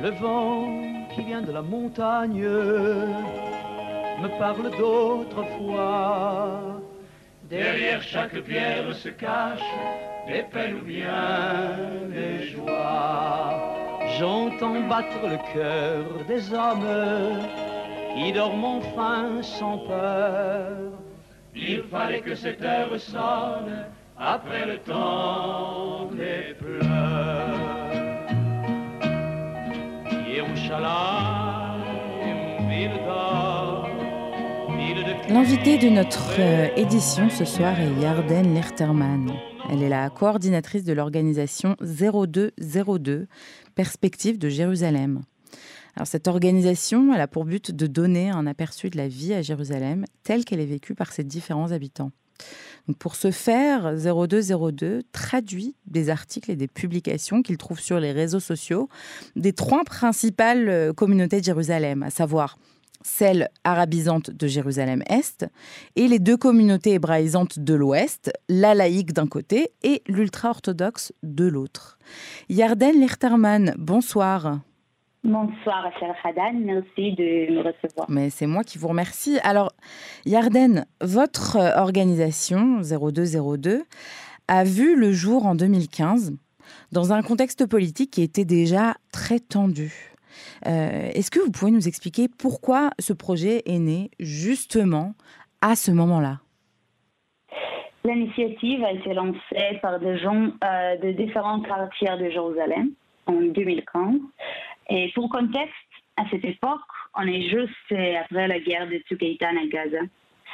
Le vent qui vient de la montagne me parle d'autrefois. Derrière chaque pierre se cachent des peines ou bien des joies. J'entends battre le cœur des hommes qui dorment enfin sans peur. Il fallait que cette heure sonne après le temps des pleurs. L'invité de notre euh, édition ce soir est Yarden Lerterman. Elle est la coordinatrice de l'organisation 0202, Perspective de Jérusalem. Alors cette organisation, elle a pour but de donner un aperçu de la vie à Jérusalem telle qu'elle est vécue par ses différents habitants. Pour ce faire, 0202 traduit des articles et des publications qu'il trouve sur les réseaux sociaux des trois principales euh, communautés de Jérusalem, à savoir celle arabisante de Jérusalem-Est et les deux communautés hébraïsantes de l'Ouest, la laïque d'un côté et l'ultra-orthodoxe de l'autre. Yarden Lichterman, bonsoir. Bonsoir, Rachel Hadan. Merci de me recevoir. Mais c'est moi qui vous remercie. Alors, Yarden, votre organisation 0202 a vu le jour en 2015 dans un contexte politique qui était déjà très tendu. Euh, est-ce que vous pouvez nous expliquer pourquoi ce projet est né justement à ce moment-là? L'initiative a été lancée par des gens euh, de différents quartiers de Jérusalem en 2015 et pour contexte, à cette époque, on est juste après la guerre de Tsukaitan à Gaza.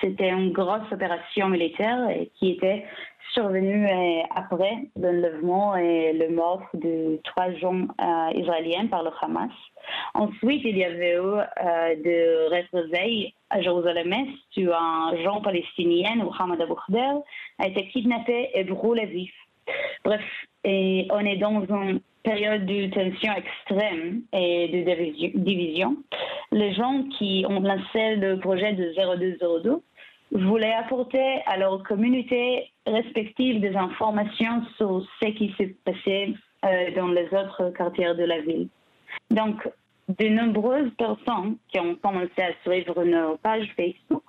C'était une grosse opération militaire qui était survenue euh, après l'enlèvement et le mort de trois gens euh, israéliens par le Hamas. Ensuite, il y avait eu euh, des représailles à Jérusalem-Est où un jeune palestinien, Mohamed Abou a été kidnappé et brûlé vif. Bref, et on est dans une période de tension extrême et de division. Les gens qui ont lancé le projet de 0202 voulaient apporter à leur communauté respective des informations sur ce qui s'est passé euh, dans les autres quartiers de la ville. Donc, de nombreuses personnes qui ont commencé à suivre nos pages Facebook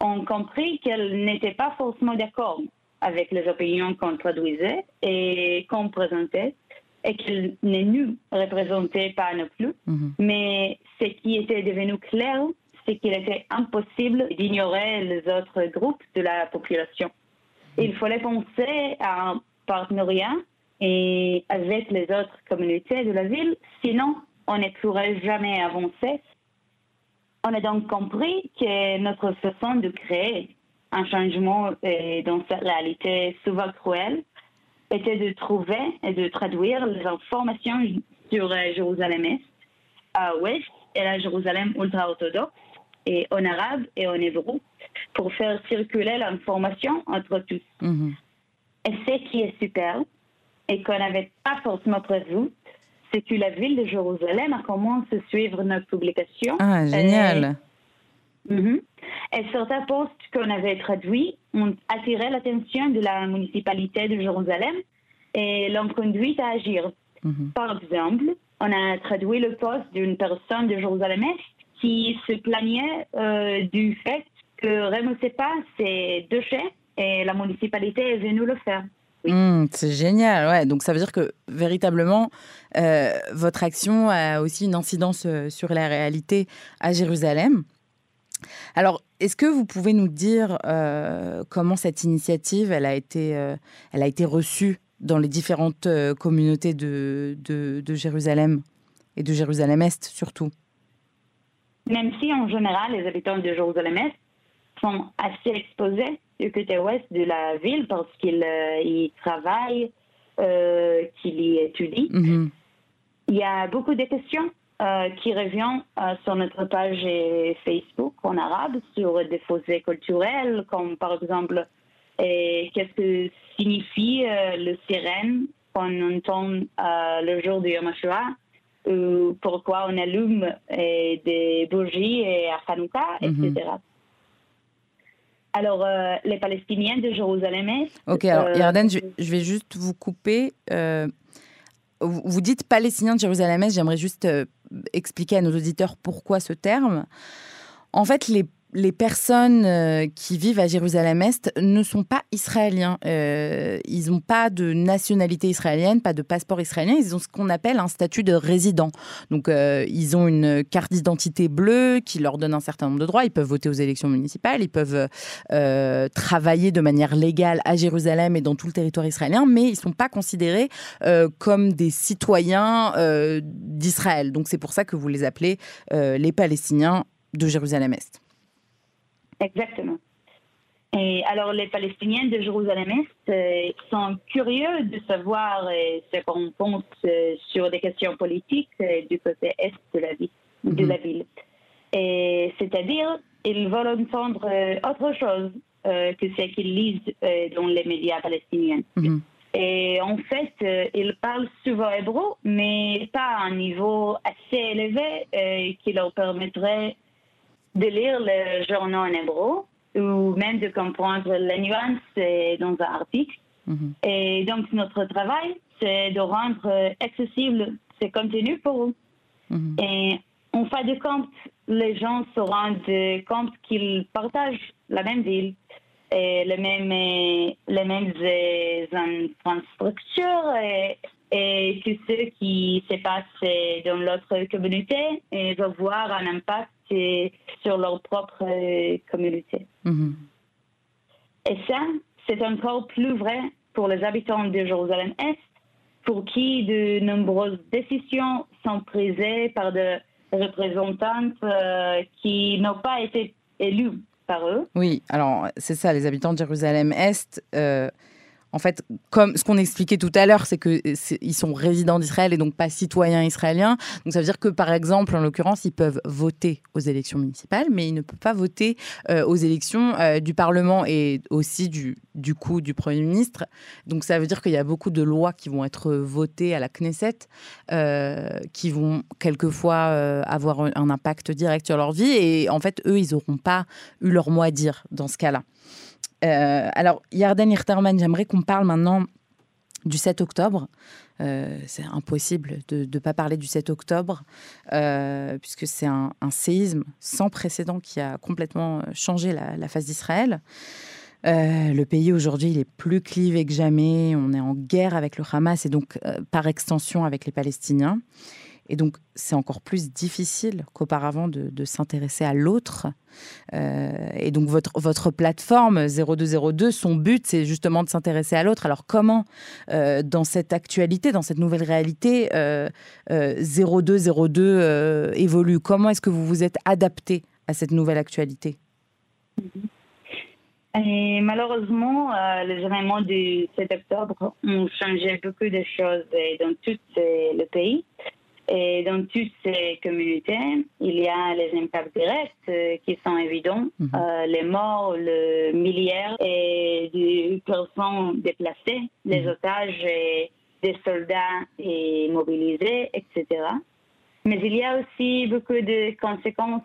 ont compris qu'elles n'étaient pas forcément d'accord avec les opinions qu'on traduisait et qu'on présentait et qu'elles ne nous représentaient pas non plus. Mhm. Mais ce qui était devenu clair, c'est qu'il était impossible d'ignorer les autres groupes de la population. Il fallait penser à un partenariat et avec les autres communautés de la ville, sinon on ne pourrait jamais avancer. On a donc compris que notre façon de créer un changement euh, dans cette réalité souvent cruelle était de trouver et de traduire les informations sur euh, Jérusalem-Est à Ouest et la Jérusalem ultra-orthodoxe et en arabe et en hébreu pour faire circuler l'information entre tous. Mhm. Et ce qui est super et qu'on n'avait pas forcément prévu, c'est que la ville de Jérusalem a commencé à suivre notre publication. Ah, génial. Mhm. Et certains postes qu'on avait traduits ont attiré l'attention de la municipalité de Jérusalem et l'ont conduit à agir. Mhm. Par exemple, on a traduit le poste d'une personne de Jérusalem-Est qui se plaignait euh, du fait que ne pas ses déchets et la municipalité est venue le faire. Mmh, c'est génial, ouais. Donc ça veut dire que véritablement, euh, votre action a aussi une incidence euh, sur la réalité à Jérusalem. Alors, est-ce que vous pouvez nous dire euh, comment cette initiative elle a été, elle a été reçue dans les différentes communautés de, de, de Jérusalem et de Jérusalem-Est surtout? Même si en général les habitants de Jérusalem-Est sont assez exposés du côté ouest de la ville parce qu'ils euh, y travaillent, euh, qu'ils y étudient. Mhm. Il y a beaucoup de questions euh, qui reviennent sur notre page Facebook en arabe sur des fossés culturels, comme par exemple qu'est-ce que signifie le sirène qu'on entend le jour du Yom HaShoah, pourquoi on allume des bougies et à Hanouka, etc. Alors, euh, les Palestiniens de Jérusalem-Est. Ok, alors euh, Yarden, je, vais juste vous couper. Euh, vous dites palestinien de Jérusalem-Est, j'aimerais juste expliquer à nos auditeurs pourquoi ce terme. En fait, les les personnes euh, qui vivent à Jérusalem-Est ne sont pas israéliens. Euh, ils n'ont pas de nationalité israélienne, pas de passeport israélien. Ils ont ce qu'on appelle un statut de résident. Donc, euh, ils ont une carte d'identité bleue qui leur donne un certain nombre de droits. Ils peuvent voter aux élections municipales, ils peuvent travailler de manière légale à Jérusalem et dans tout le territoire israélien, mais ils ne sont pas considérés comme des citoyens d'Israël. Donc, c'est pour ça que vous les appelez les Palestiniens de Jérusalem-Est. Exactement. Et alors, les Palestiniens de Jérusalem-Est euh, sont curieux de savoir euh, ce qu'on pense euh, sur des questions politiques du côté est de la ville. De mhm. la ville. Et c'est-à-dire, ils veulent entendre autre chose que ce qu'ils lisent dans les médias palestiniens. Mhm. Et en fait, ils parlent souvent hébreu, mais pas à un niveau assez élevé qui leur permettrait de lire le journal en hébreu ou même de comprendre les nuances dans un article. Mhm. Et donc, notre travail, c'est de rendre accessible ces contenus pour eux. Mhm. Et en fin de compte, les gens se rendent compte qu'ils partagent la même ville et les mêmes, les mêmes infrastructures et, et tout ce qui se passe dans l'autre communauté et va voir un impact sur leur propre euh, communauté. Mhm. Et ça, c'est encore plus vrai pour les habitants de Jérusalem-Est, pour qui de nombreuses décisions sont prises par des représentants euh, qui n'ont pas été élus par eux. Oui, alors c'est ça, les habitants de Jérusalem-Est. Euh, en fait, comme ce qu'on expliquait tout à l'heure, c'est qu'ils sont résidents d'Israël et donc pas citoyens israéliens. Donc ça veut dire que, par exemple, en l'occurrence, ils peuvent voter aux élections municipales, mais ils ne peuvent pas voter euh, aux élections euh, du Parlement et aussi du, coup du Premier ministre. Donc ça veut dire qu'il y a beaucoup de lois qui vont être votées à la Knesset, euh, qui vont quelquefois avoir un impact direct sur leur vie. Et en fait, eux, ils n'auront pas eu leur mot à dire dans ce cas-là. Euh, alors, Yarden Hirterman, j'aimerais qu'on parle maintenant du 7 octobre. Euh, c'est impossible de ne pas parler du 7 octobre, euh, puisque c'est un, séisme sans précédent qui a complètement changé la, face d'Israël. le pays aujourd'hui, il est plus clivé que jamais. On est en guerre avec le Hamas et donc par extension avec les Palestiniens. Et donc, c'est encore plus difficile qu'auparavant de, s'intéresser à l'autre. Euh, et donc, votre, plateforme 0202, son but, c'est justement de s'intéresser à l'autre. Alors, comment, euh, dans cette actualité, dans cette nouvelle réalité, 0202 euh, évolue? Comment est-ce que vous vous êtes adapté à cette nouvelle actualité? Malheureusement, les événements du 7 octobre ont changé beaucoup de choses dans tout le pays. Et dans toutes ces communautés, il y a les impacts directs euh, qui sont évidents, mhm. euh, les morts, le milliard et des personnes déplacées, les mhm. otages et des soldats et mobilisés, etc. Mais il y a aussi beaucoup de conséquences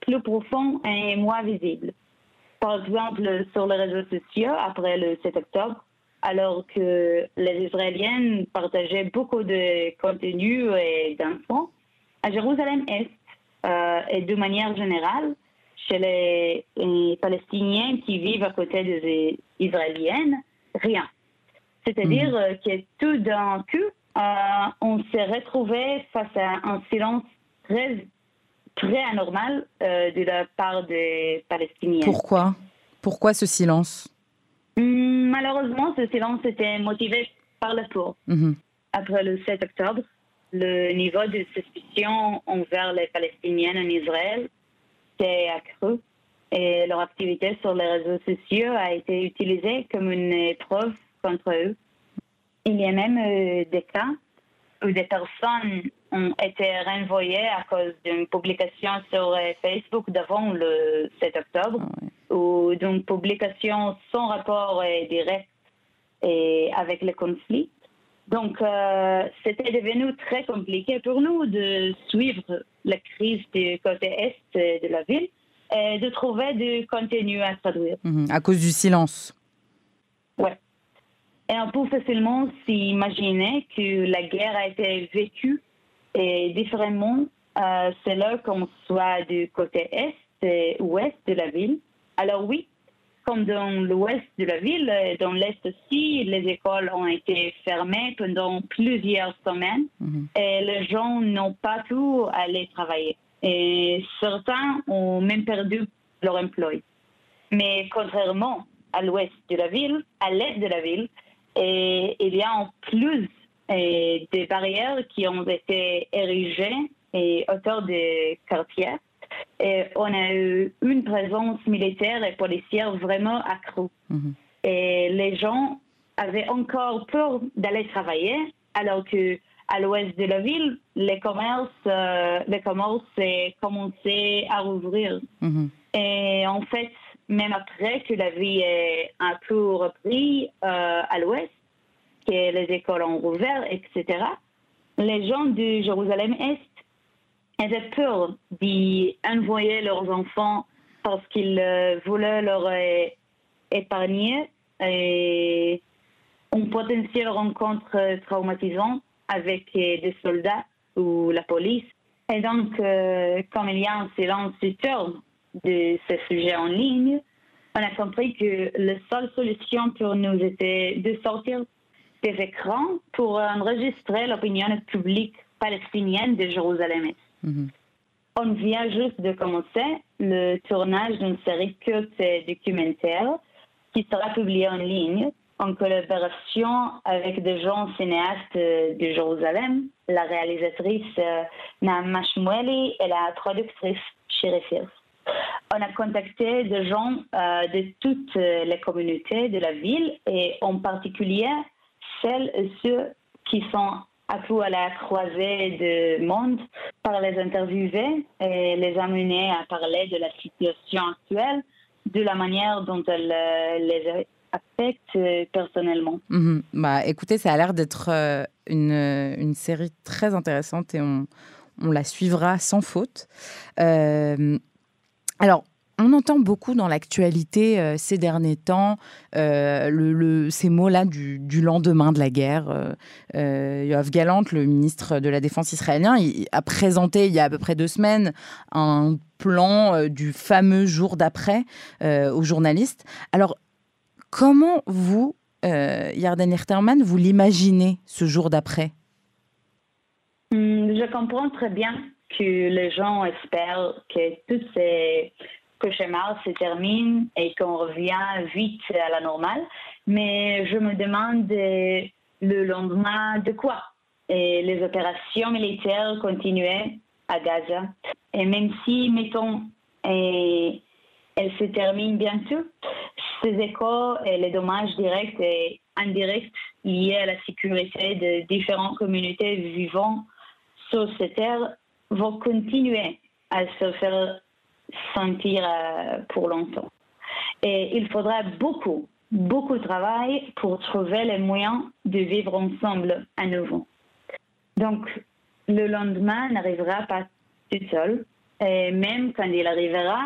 plus profondes et moins visibles. Par exemple, sur les réseaux sociaux, après le 7 octobre, alors que les Israéliens partageaient beaucoup de contenu et d'infos. À Jérusalem-Est euh, et de manière générale, chez les, Palestiniens qui vivent à côté des Israéliennes, rien. C'est-à-dire mhm. que tout d'un coup, euh, on s'est retrouvé face à un silence très, très anormal euh, de la part des Palestiniens. Pourquoi? Pourquoi ce silence? Malheureusement, ce silence était motivé par la tour. Mhm. Après le 7 octobre, le niveau de suspicion envers les Palestiniens en Israël s'est accru et leur activité sur les réseaux sociaux a été utilisée comme une preuve contre eux. Il y a même euh, des cas où des personnes ont été renvoyées à cause d'une publication sur euh, Facebook d'avant le 7 octobre. Ah ou d'une publication sans rapport direct et avec le conflit. Donc, euh, c'était devenu très compliqué pour nous de suivre la crise du côté est de la ville et de trouver du contenu à traduire. Mhm. à cause du silence. Oui. Et on peut facilement s'imaginer que la guerre a été vécue et différemment euh, selon qu'on soit du côté est et ouest de la ville. Alors oui, comme dans l'ouest de la ville, dans l'est aussi, les écoles ont été fermées pendant plusieurs semaines mhm. et les gens n'ont pas pu aller travailler. Et certains ont même perdu leur emploi. Mais contrairement à l'ouest de la ville, à l'est de la ville, et il y a en plus des barrières qui ont été érigées et autour des quartiers. Et on a eu une présence militaire et policière vraiment accrue. Mhm. Et les gens avaient encore peur d'aller travailler, alors que à l'ouest de la ville, les commerces, euh, les commerces commencé à rouvrir. Mhm. Et en fait, même après que la vie est un peu repris euh, à l'ouest, que les écoles ont rouvert, etc., les gens de Jérusalem-Est avaient peur d'y envoyer leurs enfants parce qu'ils euh, voulaient leur épargner et une potentielle rencontre traumatisante avec euh, des soldats ou la police. Et donc, comme il y a un silence sur de ce sujet en ligne, on a compris que la seule solution pour nous était de sortir des écrans pour enregistrer l'opinion publique palestinienne de Jérusalem. On vient juste de commencer le tournage d'une série courte documentaire qui sera publiée en ligne en collaboration avec des gens cinéastes de Jérusalem, la réalisatrice euh, Naama Shmueli et la traductrice Shiri on a contacté des gens euh, de toutes les communautés de la ville et en particulier celles et ceux qui sont à tout à la croisée du monde par les interviewer et les amener à parler de la situation actuelle, de la manière dont elle euh, les affecte personnellement. Mhm. Bah, écoutez, ça a l'air d'être euh, une, une, série très intéressante et on, on la suivra sans faute. Alors, on entend beaucoup dans l'actualité euh, ces derniers temps euh, ces mots-là du, lendemain de la guerre. Euh, euh, Galant, le ministre de la Défense israélien, a présenté il y a à peu près deux semaines un plan du fameux jour d'après aux journalistes. Alors, comment vous, Yarden Hirterman, vous l'imaginez ce jour d'après? Hum, Je comprends très bien que les gens espèrent que tous ces cauchemars se terminent et qu'on revient vite à la normale. Mais je me demande le lendemain de quoi? Les opérations militaires continuaient à Gaza. Et même si, mettons, et elles se terminent bientôt, ces échos et les dommages directs et indirects liés à la sécurité de différentes communautés vivant sur ces terres vont continuer à se faire sentir euh, pour longtemps. Et il faudra beaucoup, beaucoup de travail pour trouver les moyens de vivre ensemble à nouveau. Donc, le lendemain n'arrivera pas tout seul. Et même quand il arrivera,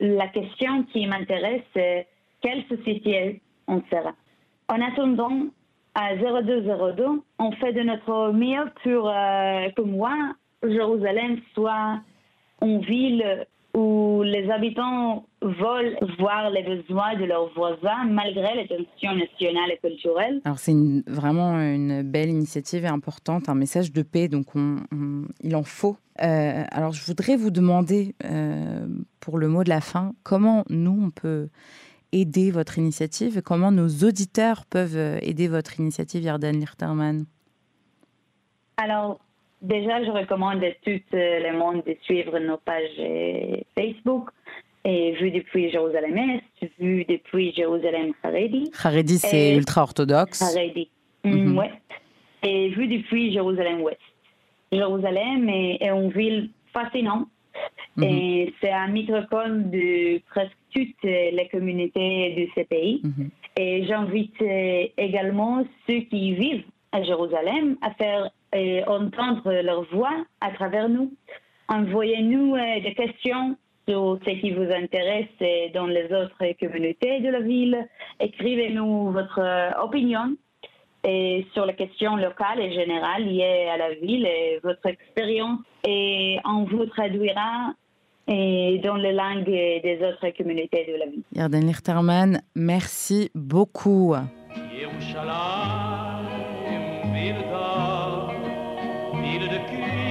la question qui m'intéresse, c'est quelle société on sera. En attendant, à 0202, on fait de notre mieux pour euh, que moi, Jérusalem soit une ville où les habitants veulent voir les besoins de leurs voisins malgré les tensions nationales et culturelles. Alors c'est vraiment une belle initiative et importante, un message de paix, donc il en faut. Euh, alors je voudrais vous demander, euh, pour le mot de la fin, comment nous, on peut aider votre initiative, comment nos auditeurs peuvent aider votre initiative, Yarden Lichterman? Alors, Déjà, je recommande à tout euh, le monde de suivre nos pages euh, Facebook. Et vu depuis Jérusalem-Est, vu depuis Jérusalem Haredi. Haredi, c'est ultra-orthodoxe. Haredi, mm -hmm. ouais. Et vu depuis Jérusalem-Ouest. Jérusalem est, une ville fascinante. Mhm. Et c'est un microcosme de presque toutes les communautés de ce pays. Mhm. Et j'invite euh, également ceux qui vivent à Jérusalem à faire et entendre leur voix à travers nous. Envoyez-nous euh, des questions sur ce qui vous intéresse dans les autres communautés de la ville. Écrivez-nous votre euh, opinion et sur les questions locales et générales liées à la ville et votre expérience. Et on vous traduira et dans les langues des autres communautés de la ville. Yarden Lichterman, merci beaucoup. Ville de